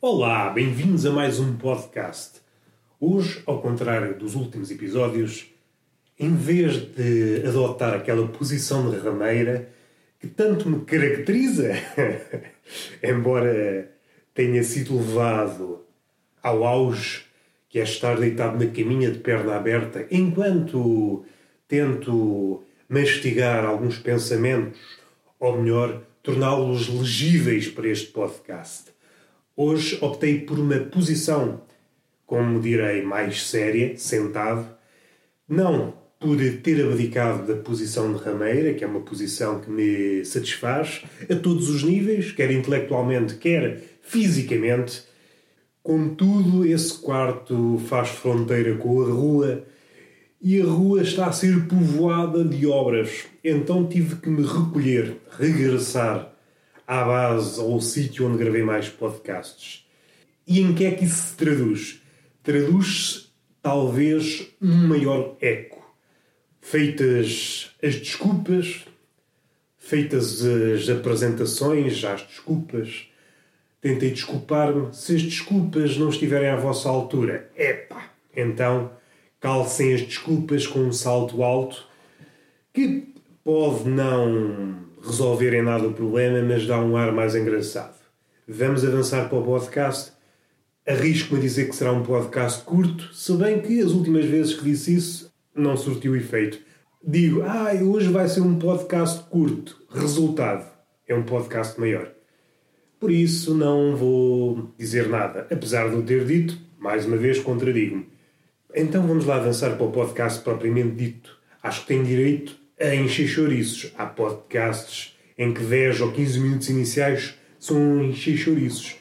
Olá, bem-vindos a mais um podcast. Hoje, ao contrário dos últimos episódios, em vez de adotar aquela posição de rameira que tanto me caracteriza, embora tenha sido levado ao auge, que é estar deitado na caminha de perna aberta, enquanto tento mastigar alguns pensamentos, ou melhor, torná-los legíveis para este podcast. Hoje optei por uma posição, como direi, mais séria, sentado. Não por ter abdicado da posição de rameira, que é uma posição que me satisfaz a todos os níveis, quer intelectualmente, quer fisicamente. Contudo, esse quarto faz fronteira com a rua e a rua está a ser povoada de obras. Então tive que me recolher, regressar à base, ao sítio onde gravei mais podcasts. E em que é que isso se traduz? Traduz-se, talvez, um maior eco. Feitas as desculpas, feitas as apresentações às desculpas, tentei desculpar-me. Se as desculpas não estiverem à vossa altura, epá, então calcem as desculpas com um salto alto que pode não resolver em nada o problema, mas dá um ar mais engraçado. Vamos avançar para o podcast. Arrisco-me a dizer que será um podcast curto, se bem que as últimas vezes que disse isso não surtiu efeito. Digo, ah, hoje vai ser um podcast curto. Resultado, é um podcast maior. Por isso não vou dizer nada, apesar de o ter dito, mais uma vez contradigo-me. Então vamos lá avançar para o podcast propriamente dito. Acho que tenho direito a encher chouriços. Há podcasts em que 10 ou 15 minutos iniciais são encher chouriços.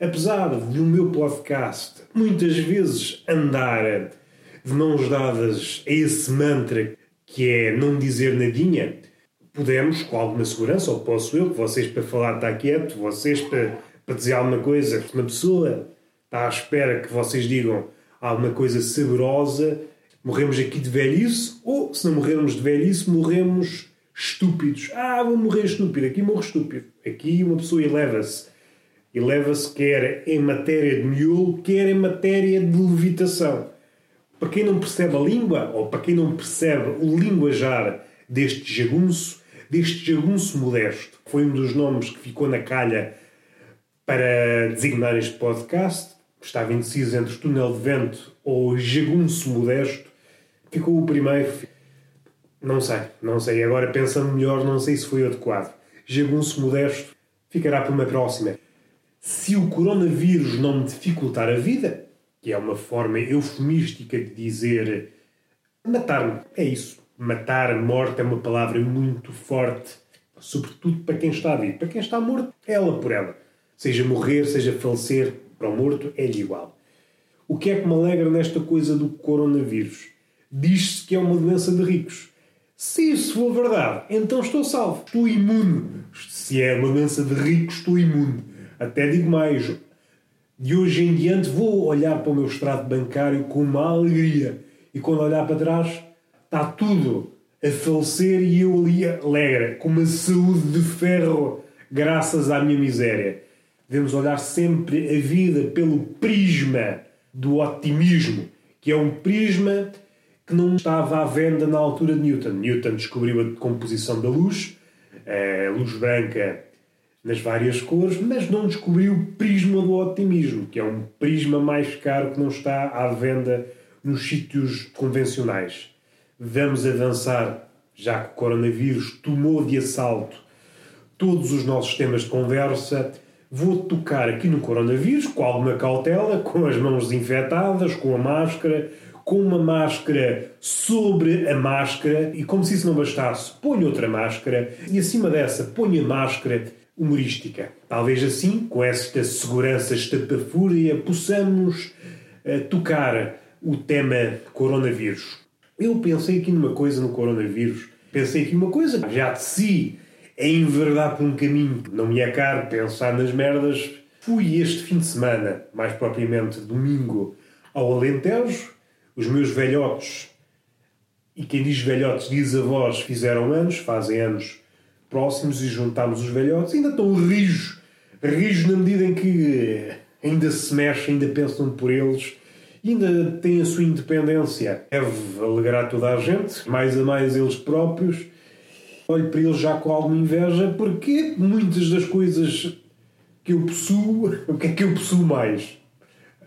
Apesar de o meu podcast muitas vezes andar de mãos dadas a esse mantra que é não dizer nadinha, podemos, com alguma segurança, ou posso eu, vocês para falar está quieto, vocês para, para dizer alguma coisa, uma pessoa está à espera que vocês digam alguma coisa saborosa, morremos aqui de velhice, ou se não morrermos de velhice, morremos estúpidos. Ah, vou morrer estúpido, aqui morro estúpido. Aqui uma pessoa eleva-se. Eleva-se quer em matéria de miolo, quer em matéria de levitação. Para quem não percebe a língua, ou para quem não percebe o linguajar deste jagunço, deste jagunço modesto, foi um dos nomes que ficou na calha para designar este podcast, estava indeciso entre túnel de vento ou jagunço modesto, ficou o primeiro. Não sei, não sei. Agora pensando melhor, não sei se foi adequado. Jagunço modesto ficará para uma próxima. Se o coronavírus não me dificultar a vida, que é uma forma eufemística de dizer matar-me, é isso. Matar, morte é uma palavra muito forte, sobretudo para quem está vivo. Para quem está morto, ela por ela. Seja morrer, seja falecer, para o morto é-lhe igual. O que é que me alegra nesta coisa do coronavírus? Diz-se que é uma doença de ricos. Se isso for verdade, então estou salvo. Estou imune. Se é uma doença de ricos, estou imune. Até digo mais. De hoje em diante vou olhar para o meu extrato bancário com uma alegria. E quando olhar para trás, está tudo a falecer e eu ali alegre, com uma saúde de ferro, graças à minha miséria. Devemos olhar sempre a vida pelo prisma do otimismo, que é um prisma que não estava à venda na altura de Newton. Newton descobriu a composição da luz, a luz branca nas várias cores, mas não descobriu o prisma do otimismo, que é um prisma mais caro que não está à venda nos sítios convencionais. Vamos avançar, já que o coronavírus tomou de assalto todos os nossos temas de conversa. Vou tocar aqui no coronavírus com alguma cautela, com as mãos desinfetadas, com a máscara, com uma máscara sobre a máscara e, como se isso não bastasse, ponho outra máscara e, acima dessa, ponho a máscara humorística. Talvez assim, com esta segurança estapafúria, possamos uh, tocar o tema coronavírus. Eu pensei aqui numa coisa no coronavírus. Pensei aqui uma coisa, já de si, é enverdar por um caminho. Não me é caro pensar nas merdas Fui este fim de semana, mais propriamente domingo, ao Alentejo. Os meus velhotes, e quem diz velhotes diz avós, fizeram anos, fazem anos próximos e juntámos os velhotes. Ainda estão rijos, rijos na medida em que ainda se mexem, ainda pensam por eles ainda têm a sua independência. Deve alegrar toda a gente, mais a mais eles próprios. Olho para eles já com alguma inveja, porque muitas das coisas que eu possuo, o que é que eu possuo mais?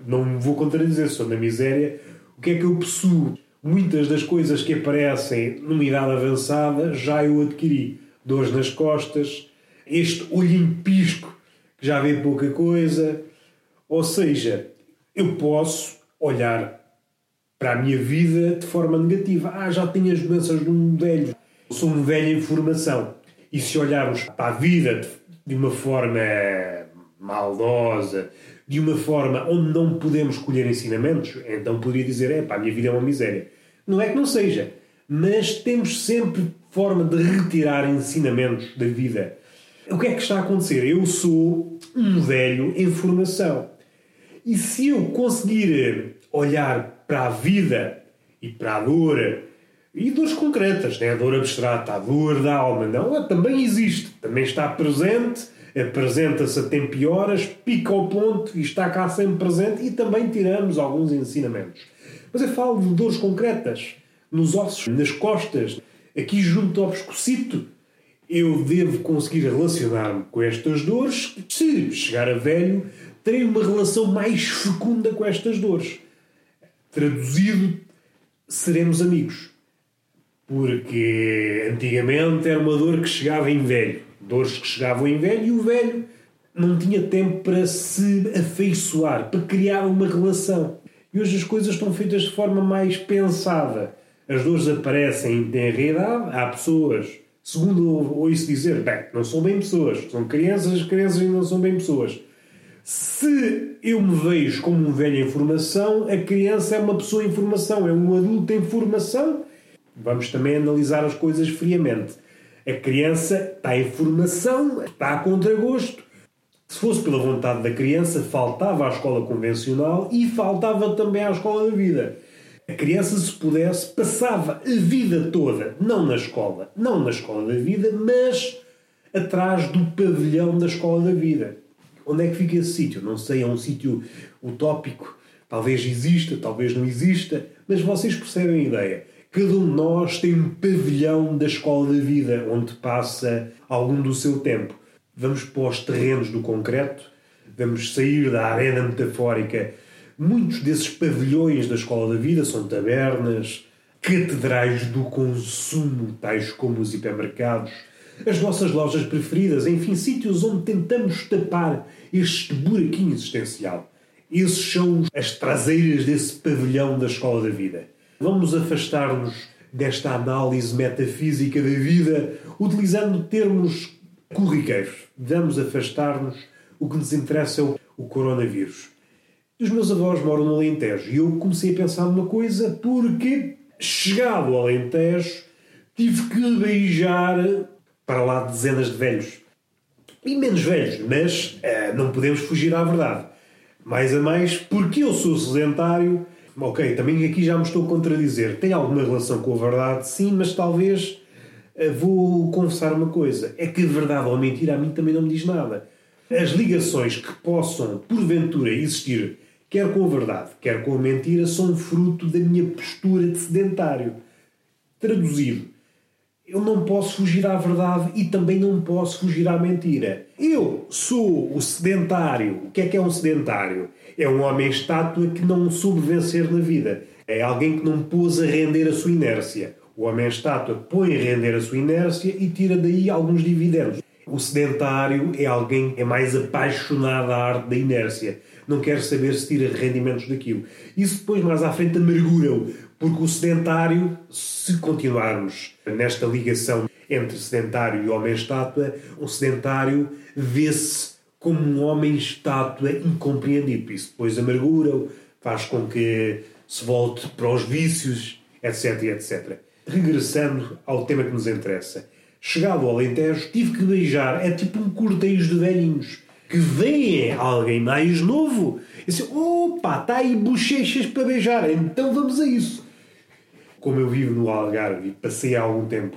Não me vou contradizer, sou na miséria. O que é que eu possuo? Muitas das coisas que aparecem numa idade avançada já eu adquiri. Dores nas costas, este olhinho pisco que já vê pouca coisa. Ou seja, eu posso olhar para a minha vida de forma negativa. Ah, já tenho as doenças de um velho. Sou um velho em formação. E se olharmos para a vida de uma forma maldosa, de uma forma onde não podemos colher ensinamentos, então poderia dizer: é pá, a minha vida é uma miséria. Não é que não seja, mas temos sempre forma de retirar ensinamentos da vida. O que é que está a acontecer? Eu sou um velho em formação. E se eu conseguir olhar para a vida e para a dor, e dores concretas, né? a dor abstrata, a dor da alma, não, ela também existe, também está presente, apresenta-se a tempo e horas, pica ao ponto e está cá sempre presente e também tiramos alguns ensinamentos. Mas eu falo de dores concretas, nos ossos, nas costas, aqui junto ao pescocito. Eu devo conseguir relacionar-me com estas dores. Se chegar a velho, terei uma relação mais fecunda com estas dores. Traduzido, seremos amigos. Porque antigamente era uma dor que chegava em velho. Dores que chegavam em velho e o velho não tinha tempo para se afeiçoar, para criar uma relação. E hoje as coisas estão feitas de forma mais pensada. As dores aparecem em tenra há pessoas, segundo ouço dizer, bem, não são bem pessoas, são crianças, as crianças ainda não são bem pessoas. Se eu me vejo como um velho em formação, a criança é uma pessoa em formação, é um adulto em formação. Vamos também analisar as coisas friamente. A criança está em formação, está a contragosto. Se fosse pela vontade da criança, faltava à escola convencional e faltava também à escola da vida. A criança, se pudesse, passava a vida toda, não na escola, não na escola da vida, mas atrás do pavilhão da escola da vida. Onde é que fica esse sítio? Não sei, é um sítio utópico. Talvez exista, talvez não exista, mas vocês percebem a ideia. Cada um de nós tem um pavilhão da escola da vida onde passa algum do seu tempo. Vamos para os terrenos do concreto, vamos sair da arena metafórica. Muitos desses pavilhões da escola da vida são tabernas, catedrais do consumo, tais como os hipermercados, as nossas lojas preferidas, enfim, sítios onde tentamos tapar este buraquinho existencial. Esses são as traseiras desse pavilhão da escola da vida. Vamos afastar-nos desta análise metafísica da vida utilizando termos corriqueiros. Vamos afastar-nos. O que nos interessa é o coronavírus. Os meus avós moram no Alentejo e eu comecei a pensar numa coisa porque, chegado ao Alentejo, tive que beijar para lá dezenas de velhos. E menos velhos, mas uh, não podemos fugir à verdade. Mais a mais, porque eu sou sedentário, ok, também aqui já me estou a contradizer. Tem alguma relação com a verdade? Sim, mas talvez uh, vou confessar uma coisa: é que verdade ou mentira a mim também não me diz nada. As ligações que possam, porventura, existir, quer com a verdade, quer com a mentira, são fruto da minha postura de sedentário. Traduzido, eu não posso fugir à verdade e também não posso fugir à mentira. Eu sou o sedentário. O que é que é um sedentário? É um homem estátua que não soube vencer na vida. É alguém que não pôs a render a sua inércia. O homem estátua põe a render a sua inércia e tira daí alguns dividendos. O sedentário é alguém que é mais apaixonado à arte da inércia. Não quer saber se tira rendimentos daquilo. Isso depois, mais à frente, amargura-o. Porque o sedentário, se continuarmos nesta ligação entre sedentário e homem-estátua, o sedentário vê-se como um homem-estátua incompreendido. Isso depois amargura-o, faz com que se volte para os vícios, etc, etc. Regressando ao tema que nos interessa. Chegado ao Alentejo, tive que beijar, é tipo um cortejo de velhinhos, que veem alguém mais novo e dizem: opa, está aí bochechas para beijar, então vamos a isso. Como eu vivo no Algarve e passei há algum tempo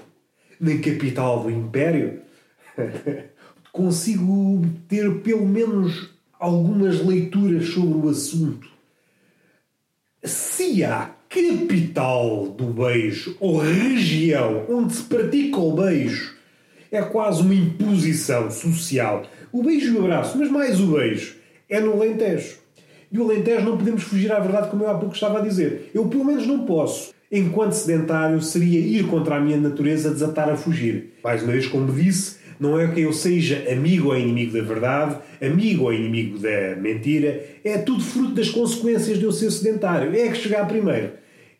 na capital do Império, consigo ter pelo menos algumas leituras sobre o assunto. Se há capital do beijo ou região onde se pratica o beijo, é quase uma imposição social. O beijo e o abraço, mas mais o beijo, é no Alentejo. E o Alentejo não podemos fugir à verdade, como eu há pouco estava a dizer. Eu, pelo menos, não posso. Enquanto sedentário, seria ir contra a minha natureza, desatar a fugir. Mais uma vez, como disse, não é que eu seja amigo ou inimigo da verdade, amigo ou inimigo da mentira, é tudo fruto das consequências de eu ser sedentário. É que chegar primeiro.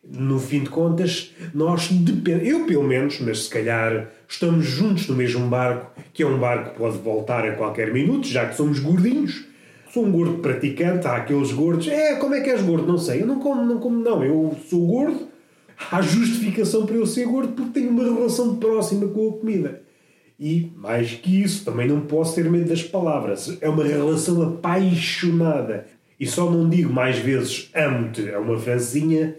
No fim de contas, nós dependemos, eu pelo menos, mas se calhar estamos juntos no mesmo barco, que é um barco que pode voltar a qualquer minuto, já que somos gordinhos. Sou um gordo praticante, há aqueles gordos. É, como é que és gordo? Não sei. Eu não como, não como, não. Eu sou gordo. Há justificação para eu ser gordo porque tenho uma relação próxima com a comida. E, mais que isso, também não posso ter medo das palavras. É uma relação apaixonada. E só não digo mais vezes amo-te a uma francinha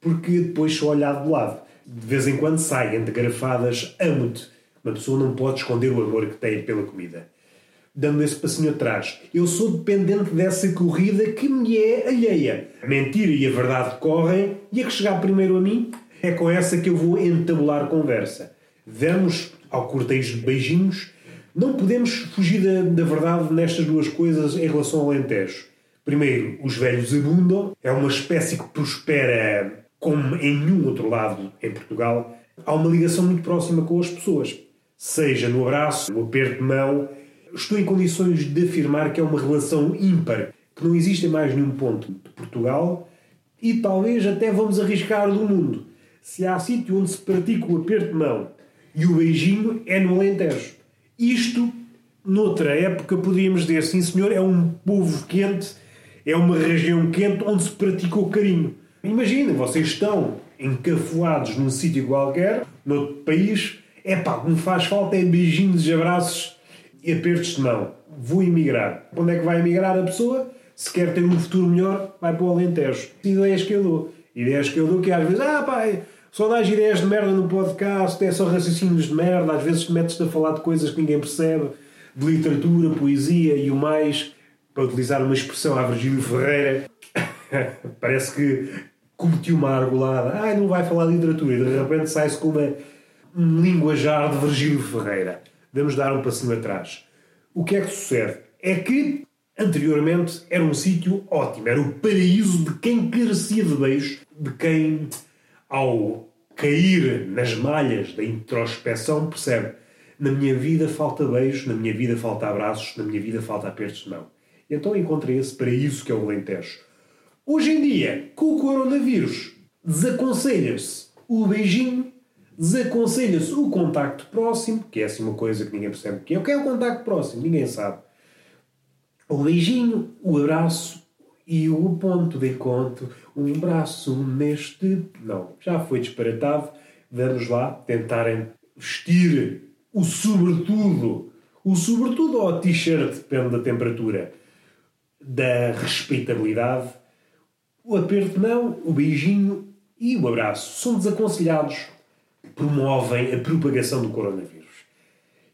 porque depois sou olhado de lado. De vez em quando sai entre garrafadas amo-te. Uma pessoa não pode esconder o amor que tem pela comida. Dando esse passinho atrás, eu sou dependente dessa corrida que me é alheia. A mentira e a verdade correm e a que chegar primeiro a mim é com essa que eu vou entabular conversa. Vamos ao cortejo de beijinhos. Não podemos fugir da, da verdade nestas duas coisas em relação ao Alentejo. Primeiro, os velhos abundam, é uma espécie que prospera como em nenhum outro lado em Portugal. Há uma ligação muito próxima com as pessoas, seja no abraço, no aperto de mão. Estou em condições de afirmar que é uma relação ímpar, que não existe em mais nenhum ponto de Portugal e talvez até vamos arriscar do mundo. Se há sítio onde se pratica o aperto de mão e o beijinho é no Alentejo. Isto, noutra época, podíamos dizer, sim senhor, é um povo quente, é uma região quente onde se pratica o carinho. Imaginem, vocês estão encafuados num sítio qualquer, noutro país, é pá, me faz falta é beijinhos, abraços e apertos de mão. Vou emigrar. Onde é que vai emigrar a pessoa? Se quer ter um futuro melhor, vai para o Alentejo. Ideias que eu dou. Ideias que eu dou que às vezes, ah pá, só dás ideias de merda no podcast, é só raciocínios de merda, às vezes metes-te a falar de coisas que ninguém percebe, de literatura, poesia e o mais, para utilizar uma expressão a Virgílio Ferreira, parece que cometi uma argolada, ai não vai falar de literatura, e de repente sai-se com uma, um linguajar de Virgílio Ferreira. Vamos dar um passinho atrás. O que é que sucede? É que anteriormente era um sítio ótimo, era o paraíso de quem carecia de beijo, de quem ao cair nas malhas da introspeção, percebe: na minha vida falta beijos, na minha vida falta abraços, na minha vida falta apertos de mão. Então encontrei esse paraíso que é o Alentejo. Hoje em dia, com o coronavírus, desaconselha-se o beijinho, desaconselha-se o contacto próximo, que é assim uma coisa que ninguém percebe o que é. O que é o contacto próximo? Ninguém sabe. O beijinho, o abraço, e o ponto de encontro, um braço neste. Não, já foi disparatado. Vamos lá tentarem vestir o sobretudo. O sobretudo ou a t-shirt, depende da temperatura, da respeitabilidade. O aperto mão, o beijinho e o abraço são desaconselhados. Promovem a propagação do coronavírus.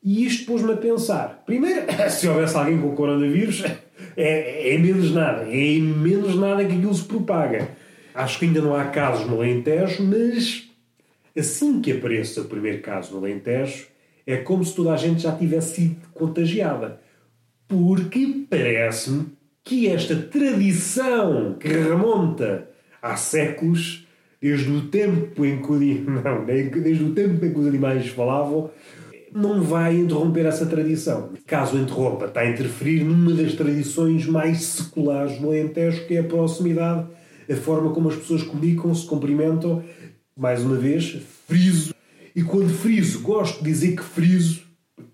E isto pôs-me a pensar. Primeiro, se houvesse alguém com coronavírus, é, é menos nada. É menos nada que aquilo se propaga. Acho que ainda não há casos no Alentejo, mas assim que apareça o primeiro caso no Alentejo, é como se toda a gente já tivesse sido contagiada. Porque parece-me que esta tradição que remonta há séculos, desde o tempo em que, não, desde o tempo em que os animais falavam, não vai interromper essa tradição. Caso interrompa, está a interferir numa das tradições mais seculares do Alentejo, que é a proximidade, a forma como as pessoas comunicam, se cumprimentam. Mais uma vez, friso. E quando friso, gosto de dizer que friso,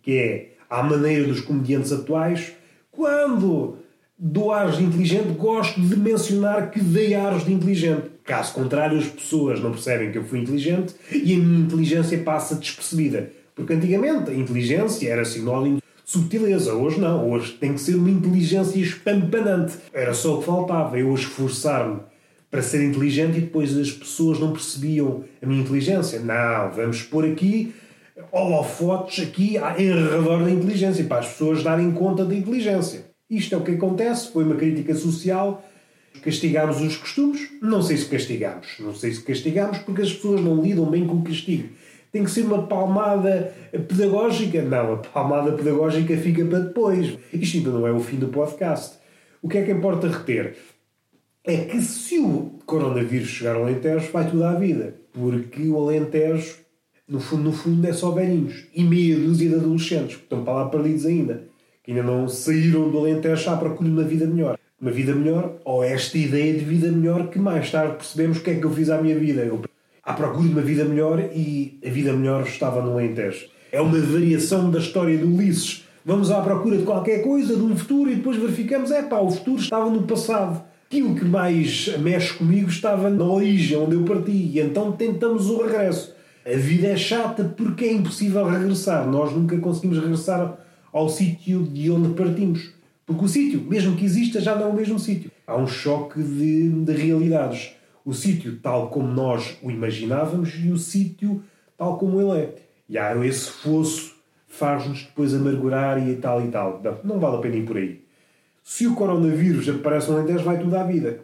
que é à maneira dos comediantes atuais, quando dou ares de inteligente, gosto de mencionar que dei ares de inteligente. Caso contrário, as pessoas não percebem que eu fui inteligente e a minha inteligência passa despercebida. Porque antigamente a inteligência era sinónimo subtileza. Hoje não, hoje tem que ser uma inteligência espampanante. Era só o que faltava, eu esforçar-me para ser inteligente e depois as pessoas não percebiam a minha inteligência. Não, vamos pôr aqui holofotes aqui em redor da inteligência, para as pessoas darem conta da inteligência. Isto é o que acontece, foi uma crítica social. Castigámos os costumes? Não sei se castigámos. Não sei se castigámos porque as pessoas não lidam bem com o castigo. Tem que ser uma palmada pedagógica? Não, a palmada pedagógica fica para depois. Isto ainda não é o fim do podcast. O que é que importa reter? é que se o coronavírus chegar ao Alentejo, vai tudo à vida. Porque o Alentejo, no fundo, no fundo é só velhinhos. E meia dúzia de adolescentes que estão para lá perdidos ainda. Que ainda não saíram do Alentejo à procura de uma vida melhor. Uma vida melhor, ou esta ideia de vida melhor que mais tarde percebemos o que é que eu fiz à minha vida. Eu, à procura de uma vida melhor e a vida melhor estava no Alentejo. É uma variação da história de Ulisses. Vamos à procura de qualquer coisa, de um futuro, e depois verificamos, é pá, o futuro estava no passado aquilo que mais mexe comigo estava na origem, onde eu parti, e então tentamos o regresso. A vida é chata porque é impossível regressar. Nós nunca conseguimos regressar ao sítio de onde partimos. Porque o sítio, mesmo que exista, já não é o mesmo sítio. Há um choque de, de realidades. O sítio tal como nós o imaginávamos e o sítio tal como ele é. E há esse fosso faz-nos depois amargurar e tal e tal. Não, não vale a pena ir por aí. Se o coronavírus aparece no Alentejo, vai tudo à vida.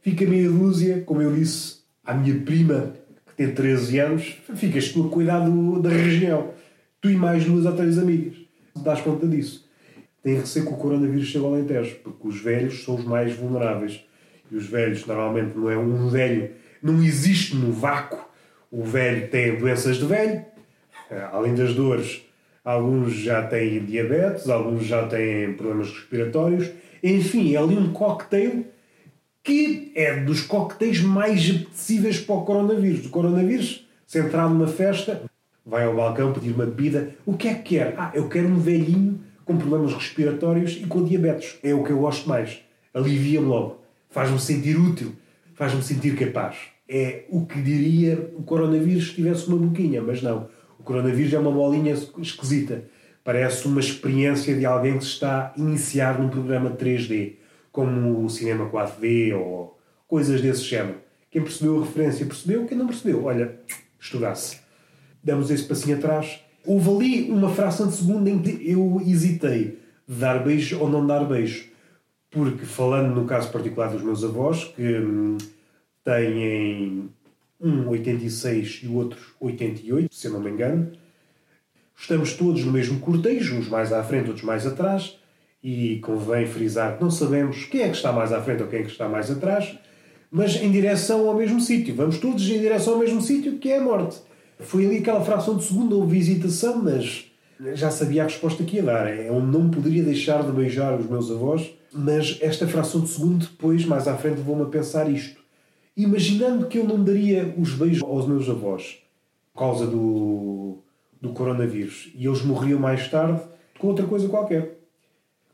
Fica meia dúzia, como eu disse à minha prima, que tem 13 anos, ficas tu a cuidar do, da região. Tu e mais duas ou três amigas. Dás conta disso. Tem receio que o coronavírus chegue ao Alentejo, porque os velhos são os mais vulneráveis. E os velhos, normalmente, não é um velho, não existe no vácuo. O velho tem doenças de velho, além das dores alguns já têm diabetes, alguns já têm problemas respiratórios. Enfim, é ali um cocktail que é dos cocktails mais apetecíveis para o coronavírus. O coronavírus, se entrar numa festa, vai ao balcão pedir uma bebida. O que é que quer? Ah, eu quero um velhinho com problemas respiratórios e com diabetes. É o que eu gosto mais. Alivia-me logo. Faz-me sentir útil. Faz-me sentir capaz. É o que diria o coronavírus se tivesse uma boquinha, mas não. O coronavírus é uma bolinha esquisita. Parece uma experiência de alguém que se está a iniciar num programa 3D, como o cinema 4D ou coisas desse género. Quem percebeu a referência percebeu, quem não percebeu, olha, estudasse. Damos esse passinho atrás. Houve ali uma fração de segundo em que eu hesitei dar beijo ou não dar beijo. Porque, falando no caso particular dos meus avós, que hum, têm um 86 e o outro 88, se eu não me engano. Estamos todos no mesmo cortejo, uns mais à frente, outros mais atrás, e convém frisar que não sabemos quem é que está mais à frente ou quem é que está mais atrás, mas em direção ao mesmo sítio. Vamos todos em direção ao mesmo sítio, que é a morte. Foi ali aquela fração de segundo, houve visitação, mas já sabia a resposta que ia dar. Eu não poderia deixar de beijar os meus avós, mas esta fração de segundo, depois, mais à frente, vou-me a pensar isto imaginando que eu não daria os beijos aos meus avós por causa do, do coronavírus e eles morriam mais tarde com outra coisa qualquer.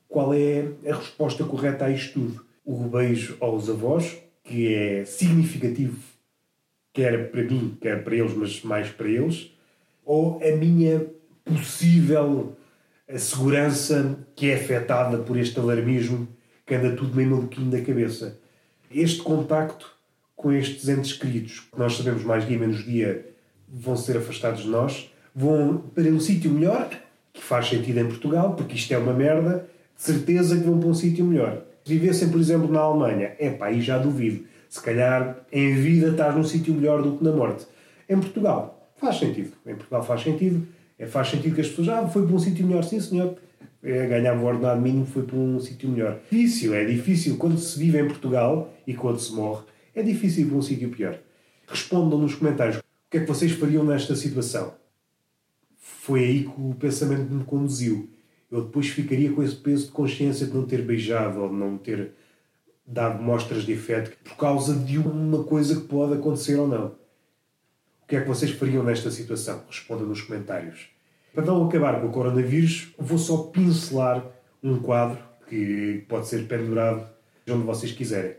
Qual é a resposta correta a isto tudo? O beijo aos avós, que é significativo, quer para mim, quer para eles, mas mais para eles, ou a minha possível segurança que é afetada por este alarmismo que anda tudo meio maluquinho da cabeça. Este contacto com estes entes queridos, que nós sabemos mais dia menos dia vão ser afastados de nós, vão para um sítio melhor, que faz sentido em Portugal, porque isto é uma merda, de certeza que vão para um sítio melhor. Se vivessem, por exemplo, na Alemanha, é pá, aí já duvido. Se calhar em vida estás num sítio melhor do que na morte. Em Portugal, faz sentido. Em Portugal faz sentido. É, faz sentido que as pessoas, ah, foi para um sítio melhor, sim senhor. É, ganhava o ordenado mínimo, foi para um sítio melhor. Difícil, é difícil quando se vive em Portugal e quando se morre é difícil ir para um sítio pior. Respondam nos comentários o que é que vocês fariam nesta situação. Foi aí que o pensamento me conduziu. Eu depois ficaria com esse peso de consciência de não ter beijado ou de não ter dado mostras de afeto por causa de uma coisa que pode acontecer ou não. O que é que vocês fariam nesta situação? Respondam nos comentários. Para não acabar com o coronavírus, vou só pincelar um quadro que pode ser pendurado onde vocês quiserem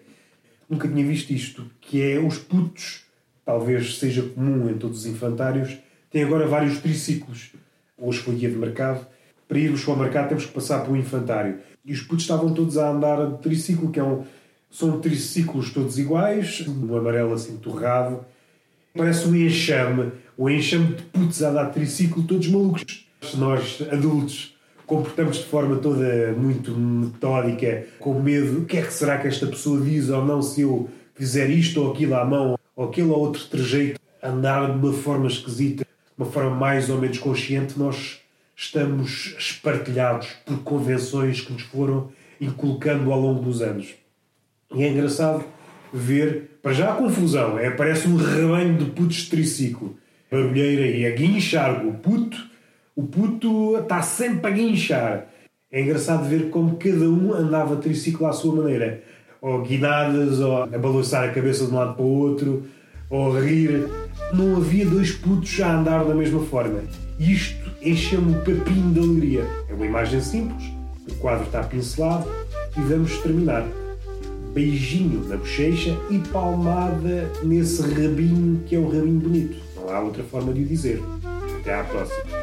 nunca tinha visto isto, que é os putos, talvez seja comum em todos os infantários, têm agora vários triciclos. Hoje foi dia de mercado, para irmos para o mercado temos que passar pelo infantário. E os putos estavam todos a andar de triciclo, que é um, são triciclos todos iguais, um amarelo assim torrado. Parece um enxame, um enxame de putos a de triciclo, todos malucos. Nós, adultos, comportamos de forma toda muito metódica, com medo. O que é que será que esta pessoa diz ou não se eu fizer isto ou aquilo à mão, ou aquilo ou outro trejeito? Andar de uma forma esquisita, de uma forma mais ou menos consciente, nós estamos espartilhados por convenções que nos foram inculcando ao longo dos anos. E é engraçado ver, para já a confusão, é, parece um rebanho de putos de triciclo. Barulheira e a guinchar o puto, o puto está sempre a guinchar. É engraçado ver como cada um andava triciclo à sua maneira. Ou guinadas, ou a balançar a cabeça de um lado para o outro, ou a rir. Não havia dois putos a andar da mesma forma. Isto encheu-me o papinho de alegria. É uma imagem simples, o quadro está pincelado e vamos terminar. Beijinho na bochecha e palmada nesse rabinho que é um rabinho bonito. Não há outra forma de o dizer. Até à próxima.